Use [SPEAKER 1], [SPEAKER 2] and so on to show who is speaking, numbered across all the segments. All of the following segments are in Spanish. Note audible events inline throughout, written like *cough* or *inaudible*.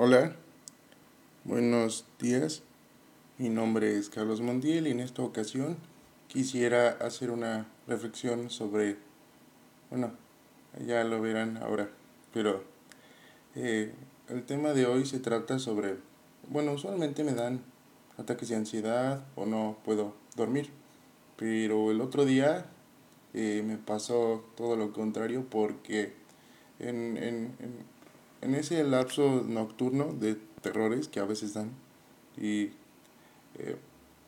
[SPEAKER 1] Hola, buenos días. Mi nombre es Carlos Montiel y en esta ocasión quisiera hacer una reflexión sobre, bueno, ya lo verán ahora, pero eh, el tema de hoy se trata sobre, bueno, usualmente me dan ataques de ansiedad o no puedo dormir, pero el otro día eh, me pasó todo lo contrario porque en, en, en en ese lapso nocturno de terrores que a veces dan. Y eh,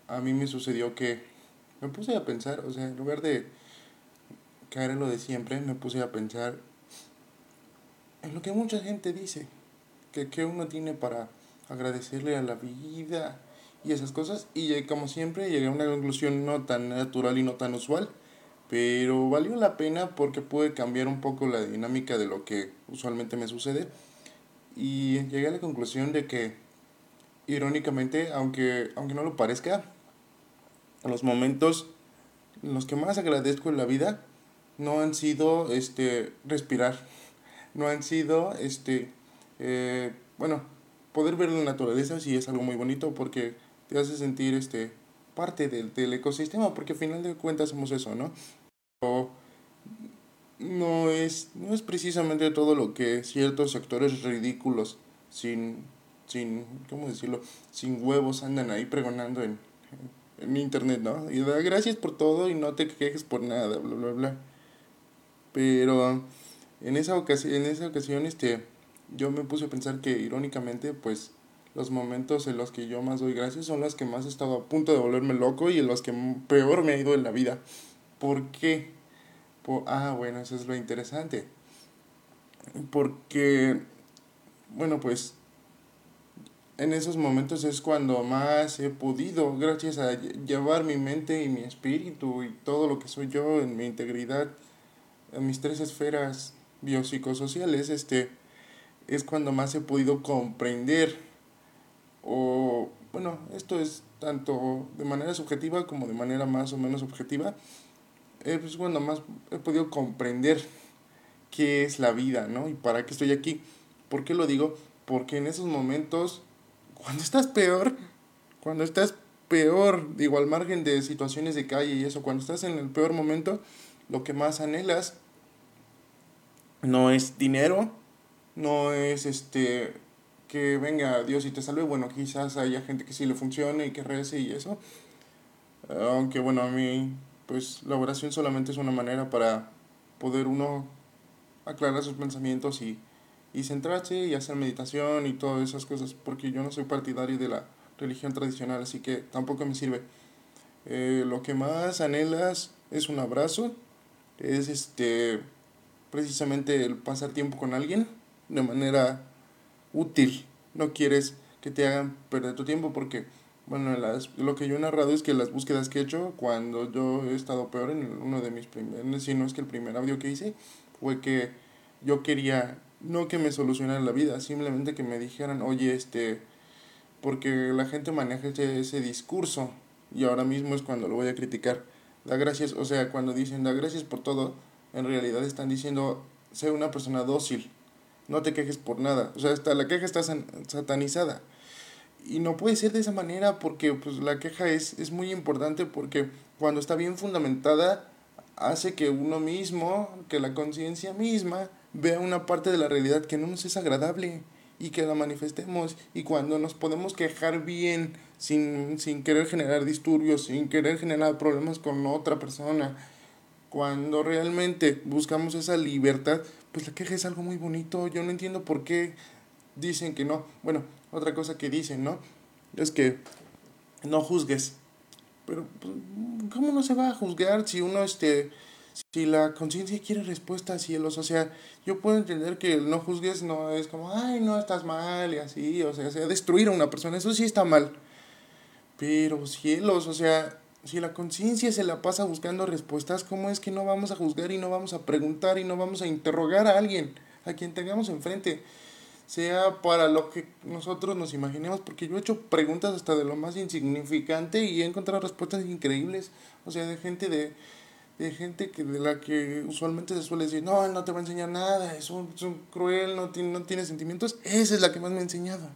[SPEAKER 1] a mí me sucedió que me puse a pensar, o sea, en lugar de caer en lo de siempre, me puse a pensar en lo que mucha gente dice, que, que uno tiene para agradecerle a la vida y esas cosas, y como siempre llegué a una conclusión no tan natural y no tan usual, pero valió la pena porque pude cambiar un poco la dinámica de lo que usualmente me sucede. Y llegué a la conclusión de que irónicamente aunque aunque no lo parezca los momentos los que más agradezco en la vida no han sido este respirar. No han sido este eh, bueno poder ver la naturaleza sí es algo muy bonito porque te hace sentir este parte del, del ecosistema porque al final de cuentas somos eso no no es, no es precisamente todo lo que ciertos sectores ridículos sin, sin, ¿cómo decirlo? Sin huevos andan ahí pregonando en, en, internet, ¿no? Y da gracias por todo y no te quejes por nada, bla, bla, bla. Pero en esa ocasión, en esa ocasión este, yo me puse a pensar que irónicamente, pues, los momentos en los que yo más doy gracias son los que más he estado a punto de volverme loco y en los que peor me ha ido en la vida. ¿Por qué? ah, bueno, eso es lo interesante. Porque, bueno, pues en esos momentos es cuando más he podido, gracias a llevar mi mente y mi espíritu y todo lo que soy yo en mi integridad, en mis tres esferas biopsicosociales, este, es cuando más he podido comprender o, bueno, esto es tanto de manera subjetiva como de manera más o menos objetiva, es pues, cuando más he podido comprender qué es la vida, ¿no? Y para qué estoy aquí. ¿Por qué lo digo? Porque en esos momentos, cuando estás peor, cuando estás peor, digo, al margen de situaciones de calle y eso, cuando estás en el peor momento, lo que más anhelas no es dinero, no es este que venga Dios y te salve, bueno, quizás haya gente que sí le funcione y que rece y eso. Aunque bueno, a mí pues la oración solamente es una manera para poder uno aclarar sus pensamientos y, y centrarse y hacer meditación y todas esas cosas, porque yo no soy partidario de la religión tradicional, así que tampoco me sirve. Eh, lo que más anhelas es un abrazo, es este precisamente el pasar tiempo con alguien de manera útil. No quieres que te hagan perder tu tiempo porque bueno, las, lo que yo he narrado es que las búsquedas que he hecho cuando yo he estado peor en uno de mis primeros, si no es que el primer audio que hice, fue que yo quería no que me solucionaran la vida, simplemente que me dijeran, oye, este, porque la gente maneja ese, ese discurso y ahora mismo es cuando lo voy a criticar. Da gracias, o sea, cuando dicen da gracias por todo, en realidad están diciendo, sé una persona dócil, no te quejes por nada. O sea, hasta la queja está satanizada. Y no puede ser de esa manera porque pues, la queja es, es muy importante porque cuando está bien fundamentada hace que uno mismo, que la conciencia misma vea una parte de la realidad que no nos es agradable y que la manifestemos. Y cuando nos podemos quejar bien, sin, sin querer generar disturbios, sin querer generar problemas con otra persona, cuando realmente buscamos esa libertad, pues la queja es algo muy bonito. Yo no entiendo por qué dicen que no. Bueno, otra cosa que dicen, ¿no? Es que no juzgues. Pero, pues, ¿cómo no se va a juzgar si uno, este, si la conciencia quiere respuestas, cielos? O sea, yo puedo entender que el no juzgues no es como, ay, no, estás mal y así, o sea, sea, destruir a una persona, eso sí está mal. Pero, cielos, o sea, si la conciencia se la pasa buscando respuestas, ¿cómo es que no vamos a juzgar y no vamos a preguntar y no vamos a interrogar a alguien, a quien tengamos enfrente? Sea para lo que nosotros nos imaginemos, porque yo he hecho preguntas hasta de lo más insignificante y he encontrado respuestas increíbles, o sea, de gente de, de gente que de la que usualmente se suele decir, no, él no te va a enseñar nada, es un, es un cruel, no tiene, no tiene sentimientos, esa es la que más me ha enseñado.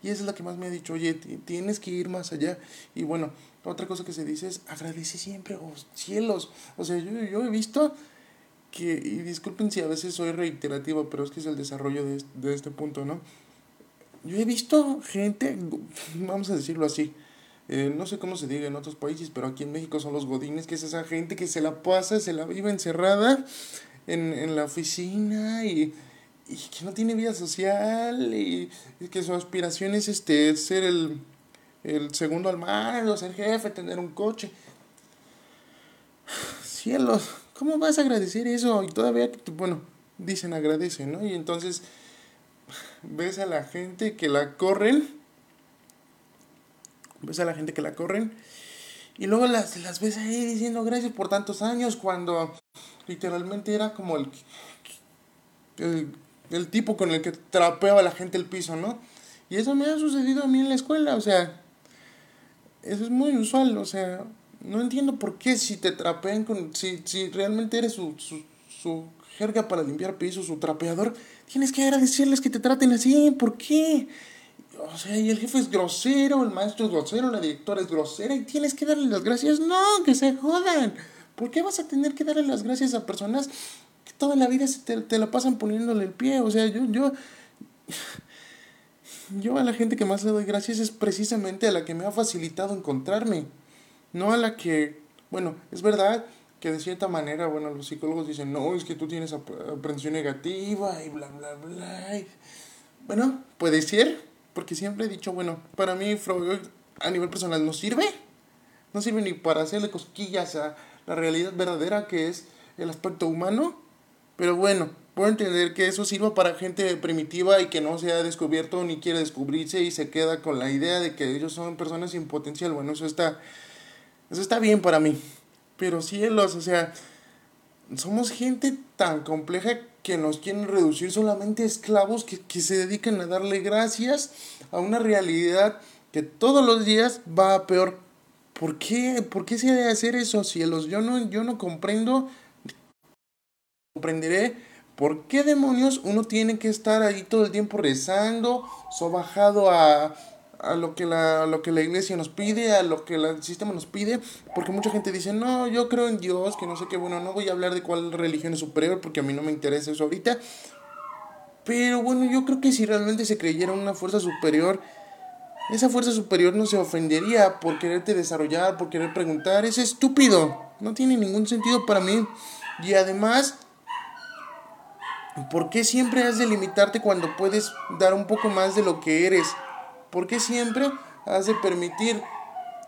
[SPEAKER 1] Y esa es la que más me ha dicho, oye, tienes que ir más allá. Y bueno, otra cosa que se dice es, agradece siempre, oh cielos. O sea, yo, yo he visto que, y disculpen si a veces soy reiterativo, pero es que es el desarrollo de, de este punto, ¿no? Yo he visto gente, *laughs* vamos a decirlo así, eh, no sé cómo se diga en otros países, pero aquí en México son los godines, que es esa gente que se la pasa, se la vive encerrada en, en la oficina y y que no tiene vida social y, que su aspiración es este ser el, el segundo al mando, ser jefe, tener un coche. *sighs* Cielos, ¿cómo vas a agradecer eso? Y todavía, bueno, dicen agradece, ¿no? Y entonces ves a la gente que la corren, ves a la gente que la corren y luego las, las ves ahí diciendo gracias por tantos años cuando literalmente era como el, el el tipo con el que trapeaba la gente el piso, ¿no? Y eso me ha sucedido a mí en la escuela, o sea, eso es muy usual, o sea, no entiendo por qué si te trapean con, si, si realmente eres su, su, su jerga para limpiar pisos, su trapeador, tienes que agradecerles que te traten así, ¿por qué? O sea, y el jefe es grosero, el maestro es grosero, la directora es grosera y tienes que darle las gracias. No, que se jodan. ¿Por qué vas a tener que darle las gracias a personas toda la vida se te, te la pasan poniéndole el pie. O sea, yo, yo, yo a la gente que más le doy gracias es precisamente a la que me ha facilitado encontrarme. No a la que, bueno, es verdad que de cierta manera, bueno, los psicólogos dicen, no, es que tú tienes aprensión negativa y bla, bla, bla. Bueno, puede ser, porque siempre he dicho, bueno, para mí Freud a nivel personal no sirve. No sirve ni para hacerle cosquillas a la realidad verdadera que es el aspecto humano pero bueno, puedo entender que eso sirva para gente primitiva y que no se ha descubierto ni quiere descubrirse y se queda con la idea de que ellos son personas sin potencial. Bueno, eso está, eso está bien para mí. Pero cielos, o sea, somos gente tan compleja que nos quieren reducir solamente a esclavos que, que se dedican a darle gracias a una realidad que todos los días va a peor. ¿Por qué? ¿Por qué se ha de hacer eso, cielos? Yo no, yo no comprendo comprenderé por qué demonios uno tiene que estar ahí todo el tiempo rezando, sobajado a, a lo que la, lo que la iglesia nos pide, a lo que el sistema nos pide, porque mucha gente dice, no, yo creo en Dios, que no sé qué, bueno, no voy a hablar de cuál religión es superior, porque a mí no me interesa eso ahorita, pero bueno, yo creo que si realmente se creyera una fuerza superior, esa fuerza superior no se ofendería por quererte desarrollar, por querer preguntar, es estúpido, no tiene ningún sentido para mí, y además ¿Por qué siempre has de limitarte cuando puedes dar un poco más de lo que eres? ¿Por qué siempre has de permitir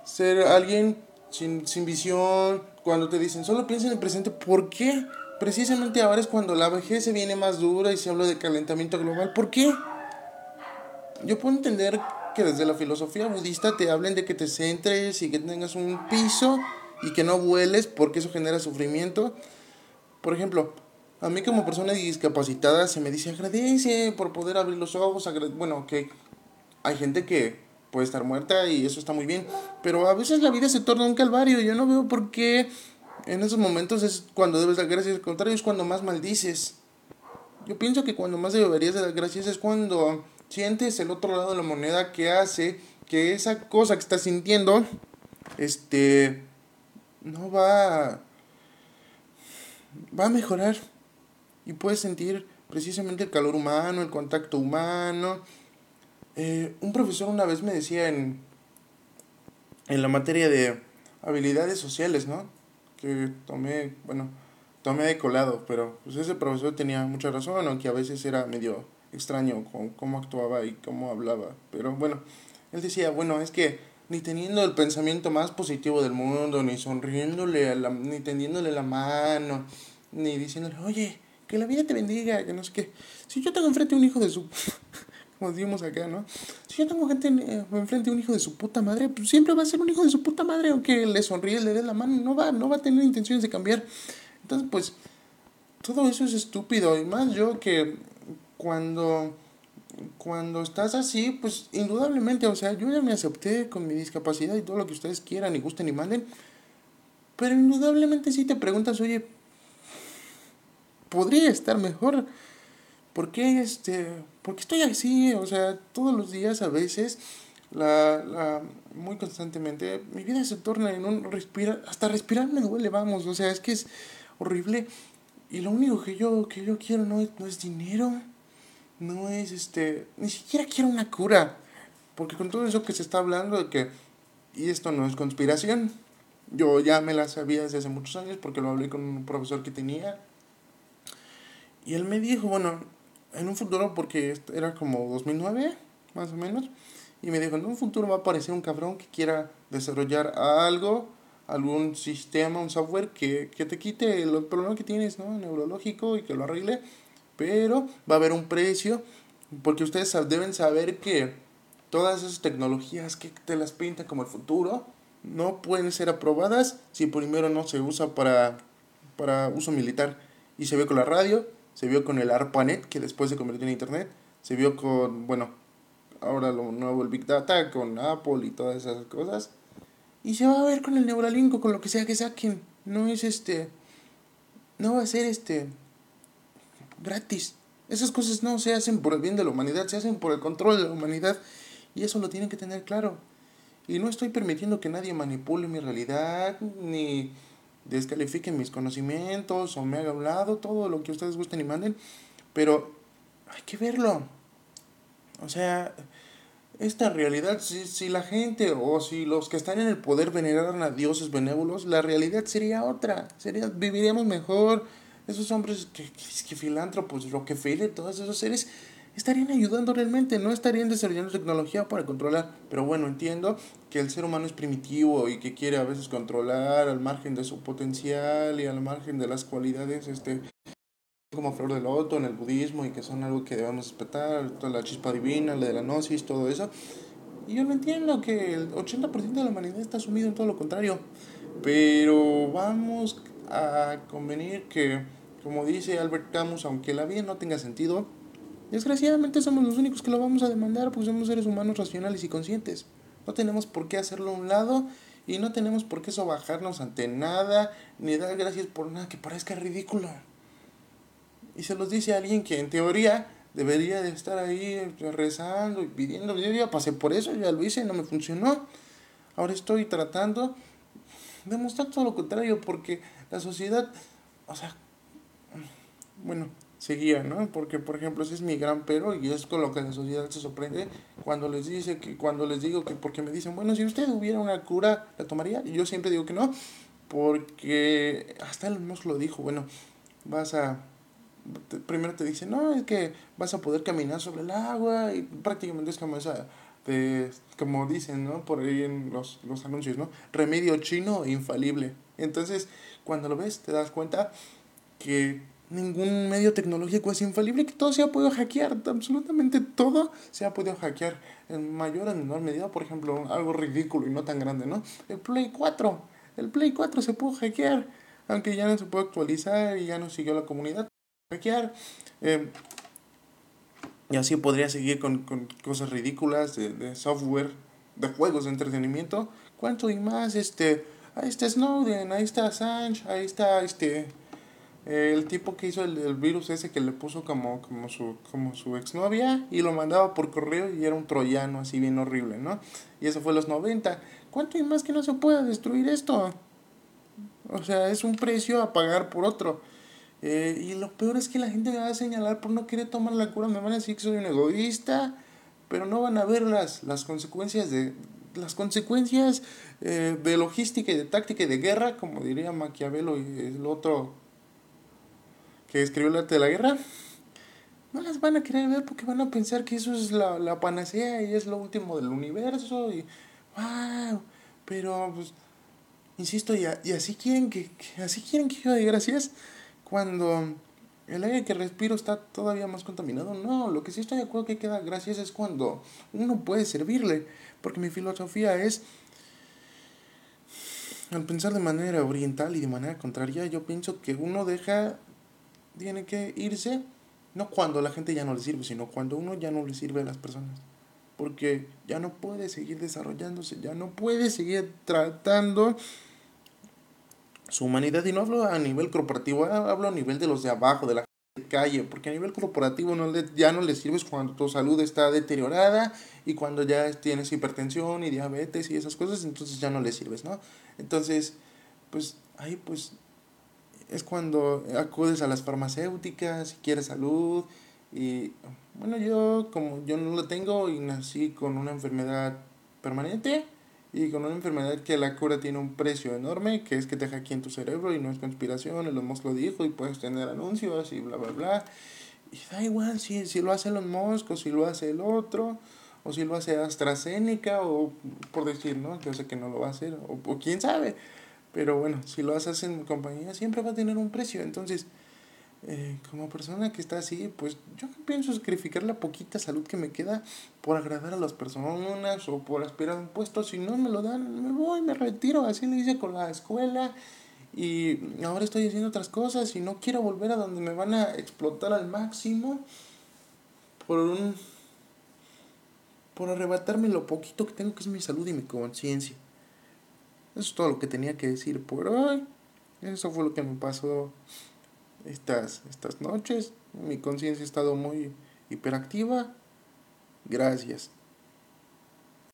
[SPEAKER 1] ser alguien sin, sin visión? Cuando te dicen, solo piensa en el presente, ¿por qué? Precisamente ahora es cuando la vejez se viene más dura y se habla de calentamiento global. ¿Por qué? Yo puedo entender que desde la filosofía budista te hablen de que te centres y que tengas un piso y que no vueles porque eso genera sufrimiento. Por ejemplo, a mí como persona discapacitada se me dice agradece por poder abrir los ojos. Bueno, que hay gente que puede estar muerta y eso está muy bien. Pero a veces la vida se torna un calvario. Yo no veo por qué en esos momentos es cuando debes dar gracias. Al contrario, es cuando más maldices. Yo pienso que cuando más deberías dar gracias es cuando sientes el otro lado de la moneda que hace que esa cosa que estás sintiendo, este, no va, va a mejorar y puedes sentir precisamente el calor humano, el contacto humano. Eh, un profesor una vez me decía en, en la materia de habilidades sociales, ¿no? Que tomé, bueno, tomé de colado, pero pues ese profesor tenía mucha razón, aunque a veces era medio extraño con cómo actuaba y cómo hablaba. Pero bueno, él decía, bueno, es que ni teniendo el pensamiento más positivo del mundo, ni sonriéndole, a la, ni tendiéndole la mano, ni diciéndole, oye, que la vida te bendiga, que no sé qué. Si yo tengo enfrente un hijo de su... como decimos acá, ¿no? Si yo tengo gente eh, enfrente un hijo de su puta madre, pues siempre va a ser un hijo de su puta madre, aunque le sonríe, le dé la mano, no va, no va a tener intenciones de cambiar. Entonces, pues, todo eso es estúpido. Y más yo que cuando, cuando estás así, pues, indudablemente, o sea, yo ya me acepté con mi discapacidad y todo lo que ustedes quieran y gusten y manden. Pero indudablemente si te preguntas, oye, podría estar mejor. ¿Por qué, este, ¿Por estoy así? O sea, todos los días a veces, la, la, muy constantemente, mi vida se torna en un respirar, hasta respirar me duele, vamos, o sea, es que es horrible. Y lo único que yo, que yo quiero no es, no es dinero, no es este, ni siquiera quiero una cura. Porque con todo eso que se está hablando de que, y esto no es conspiración, yo ya me la sabía desde hace muchos años porque lo hablé con un profesor que tenía. Y él me dijo, bueno, en un futuro, porque era como 2009, más o menos, y me dijo, en un futuro va a aparecer un cabrón que quiera desarrollar algo, algún sistema, un software que, que te quite el problema que tienes, ¿no? Neurológico y que lo arregle, pero va a haber un precio, porque ustedes deben saber que todas esas tecnologías que te las pintan como el futuro, no pueden ser aprobadas si primero no se usa para, para uso militar. Y se vio con la radio, se vio con el ARPANET, que después se convirtió en Internet, se vio con, bueno, ahora lo nuevo, el Big Data, con Apple y todas esas cosas. Y se va a ver con el Neuralink con lo que sea que saquen. No es este, no va a ser este, gratis. Esas cosas no se hacen por el bien de la humanidad, se hacen por el control de la humanidad. Y eso lo tienen que tener claro. Y no estoy permitiendo que nadie manipule mi realidad, ni descalifique mis conocimientos, o me haga hablado, todo lo que ustedes gusten y manden. Pero hay que verlo. O sea, esta realidad, si, si la gente o si los que están en el poder veneraran a dioses benévolos, la realidad sería otra. Sería, viviríamos mejor. Esos hombres que, que, que filántropos, Rockefeller, todos esos seres estarían ayudando realmente, no estarían desarrollando tecnología para controlar. Pero bueno, entiendo que el ser humano es primitivo y que quiere a veces controlar al margen de su potencial y al margen de las cualidades este como flor de loto en el budismo y que son algo que debemos respetar, toda la chispa divina, la de la gnosis, todo eso. Y yo lo entiendo que el 80% de la humanidad está sumido en todo lo contrario. Pero vamos a convenir que, como dice Albert Camus, aunque la vida no tenga sentido, Desgraciadamente somos los únicos que lo vamos a demandar porque somos seres humanos racionales y conscientes. No tenemos por qué hacerlo a un lado y no tenemos por qué sobajarnos ante nada ni dar gracias por nada que parezca ridículo. Y se los dice a alguien que en teoría debería de estar ahí rezando y pidiendo. Yo ya pasé por eso, ya lo hice, no me funcionó. Ahora estoy tratando de mostrar todo lo contrario porque la sociedad, o sea, bueno, seguía, ¿no? Porque, por ejemplo, ese es mi gran pero y es con lo que la sociedad se sorprende cuando les dice que, cuando les digo que, porque me dicen, bueno, si usted hubiera una cura, ¿la tomaría? Y yo siempre digo que no, porque hasta él nos dijo, bueno, vas a, primero te dice, no, es que vas a poder caminar sobre el agua y prácticamente es como esa, de, como dicen, ¿no? Por ahí en los, los anuncios, ¿no? Remedio chino infalible. Entonces, cuando lo ves, te das cuenta que ningún medio tecnológico es infalible, que todo se ha podido hackear, absolutamente todo se ha podido hackear en mayor o menor medida, por ejemplo, algo ridículo y no tan grande, ¿no? El Play 4, el Play 4 se pudo hackear, aunque ya no se puede actualizar y ya no siguió la comunidad, hackear. Eh, y así podría seguir con, con cosas ridículas de, de, software, de juegos de entretenimiento. ¿Cuánto y más? Este, ahí está Snowden, ahí está Assange, ahí está este el tipo que hizo el, el, virus ese que le puso como, como, su, como su exnovia y lo mandaba por correo y era un troyano así bien horrible, ¿no? Y eso fue los 90. ¿Cuánto y más que no se pueda destruir esto? O sea, es un precio a pagar por otro. Eh, y lo peor es que la gente me va a señalar por no querer tomar la cura, me van a decir que soy un egoísta, pero no van a ver las, las consecuencias de las consecuencias eh, de logística y de táctica y de guerra, como diría Maquiavelo y el otro que escribió el arte de la guerra, no las van a querer ver porque van a pensar que eso es la, la panacea y es lo último del universo y wow, pero pues insisto y, así quieren que, que, así quieren que yo dé gracias cuando el aire que respiro está todavía más contaminado. No, lo que sí estoy de acuerdo que queda gracias es cuando uno puede servirle, porque mi filosofía es al pensar de manera oriental y de manera contraria, yo pienso que uno deja tiene que irse, no cuando la gente ya no le sirve, sino cuando uno ya no le sirve a las personas. Porque ya no puede seguir desarrollándose, ya no puede seguir tratando su humanidad. Y no hablo a nivel corporativo, hablo a nivel de los de abajo, de la calle, porque a nivel corporativo no le, ya no le sirves cuando tu salud está deteriorada y cuando ya tienes hipertensión y diabetes y esas cosas, entonces ya no le sirves, ¿no? Entonces, pues ahí pues es cuando acudes a las farmacéuticas, si quieres salud y bueno, yo como yo no lo tengo y nací con una enfermedad permanente y con una enfermedad que la cura tiene un precio enorme, que es que te aquí en tu cerebro y no es conspiración, el Musk lo dijo y puedes tener anuncios y bla, bla, bla. Y da igual si, si lo hace los o si lo hace el otro, o si lo hace AstraZeneca, o por decir, ¿no? Yo sé que no lo va a hacer, o, o quién sabe. Pero bueno, si lo haces en compañía siempre va a tener un precio. Entonces, eh, como persona que está así, pues yo pienso sacrificar la poquita salud que me queda por agradar a las personas o por aspirar a un puesto. Si no me lo dan, me voy, me retiro. Así lo hice con la escuela. Y ahora estoy haciendo otras cosas y no quiero volver a donde me van a explotar al máximo por un por arrebatarme lo poquito que tengo que es mi salud y mi conciencia. Eso es todo lo que tenía que decir por hoy. Eso fue lo que me pasó estas, estas noches. Mi conciencia ha estado muy hiperactiva. Gracias.